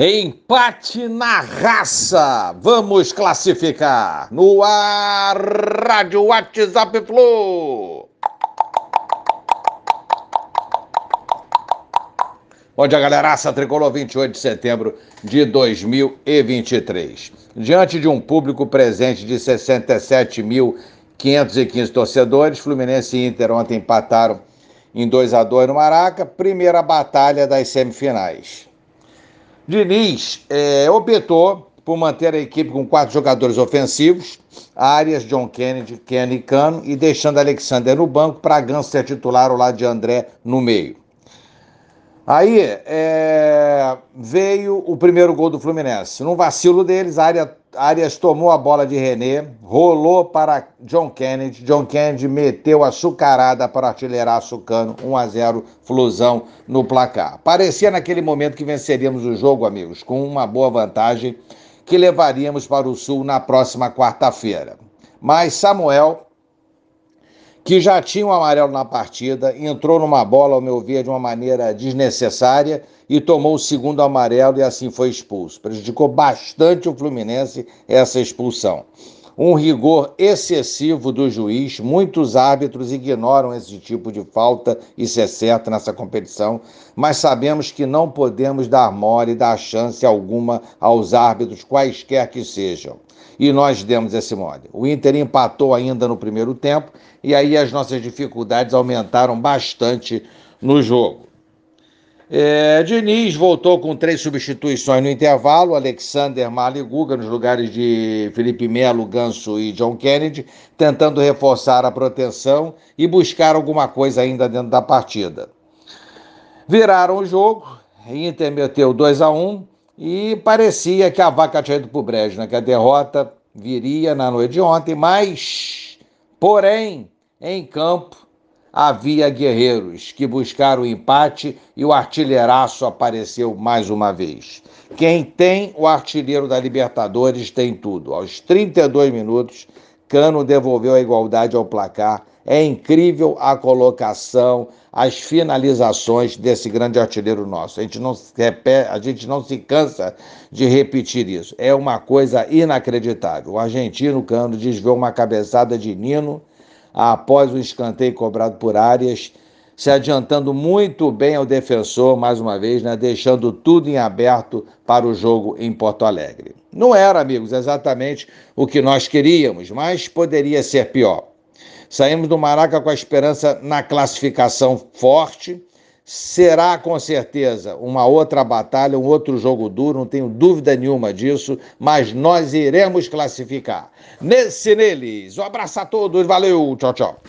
Empate na raça. Vamos classificar. No ar, Rádio WhatsApp Flu. Bom dia, galeraça. Tricolor 28 de setembro de 2023. Diante de um público presente de 67.515 torcedores, Fluminense e Inter ontem empataram em 2 a 2 no Maraca. Primeira batalha das semifinais. Diniz é, optou por manter a equipe com quatro jogadores ofensivos, Arias, John Kennedy, Kenny Cano, e deixando Alexander no banco para Ganso ser titular ao lado de André no meio. Aí é, veio o primeiro gol do Fluminense. Num vacilo deles, Arias, Arias tomou a bola de René, rolou para John Kennedy. John Kennedy meteu a sucarada para artilheirar Sucano, 1 a 0 Flusão no placar. Parecia naquele momento que venceríamos o jogo, amigos, com uma boa vantagem que levaríamos para o Sul na próxima quarta-feira. Mas Samuel que já tinha um amarelo na partida, entrou numa bola, ao meu ver, de uma maneira desnecessária e tomou o segundo amarelo e assim foi expulso. Prejudicou bastante o Fluminense essa expulsão. Um rigor excessivo do juiz, muitos árbitros ignoram esse tipo de falta, isso é certo nessa competição, mas sabemos que não podemos dar mole, dar chance alguma aos árbitros, quaisquer que sejam e nós demos esse mole. O Inter empatou ainda no primeiro tempo e aí as nossas dificuldades aumentaram bastante no jogo. É, Diniz voltou com três substituições no intervalo: Alexander Maliguga nos lugares de Felipe Melo, Ganso e John Kennedy, tentando reforçar a proteção e buscar alguma coisa ainda dentro da partida. Viraram o jogo, Inter meteu 2 a 1 um, e parecia que a vaca tinha ido para o brejo, né? que a derrota viria na noite de ontem, mas, porém, em campo havia guerreiros que buscaram o empate e o artilheiraço apareceu mais uma vez. Quem tem o artilheiro da Libertadores tem tudo. Aos 32 minutos, Cano devolveu a igualdade ao placar é incrível a colocação, as finalizações desse grande artilheiro nosso. A gente não se, a gente não se cansa de repetir isso. É uma coisa inacreditável. O argentino Cano desviou uma cabeçada de Nino após o escanteio cobrado por Arias, se adiantando muito bem ao defensor, mais uma vez, né, deixando tudo em aberto para o jogo em Porto Alegre. Não era, amigos, exatamente o que nós queríamos, mas poderia ser pior. Saímos do Maraca com a esperança na classificação forte. Será com certeza uma outra batalha, um outro jogo duro, não tenho dúvida nenhuma disso, mas nós iremos classificar. Nesse neles. Um abraço a todos, valeu, tchau, tchau.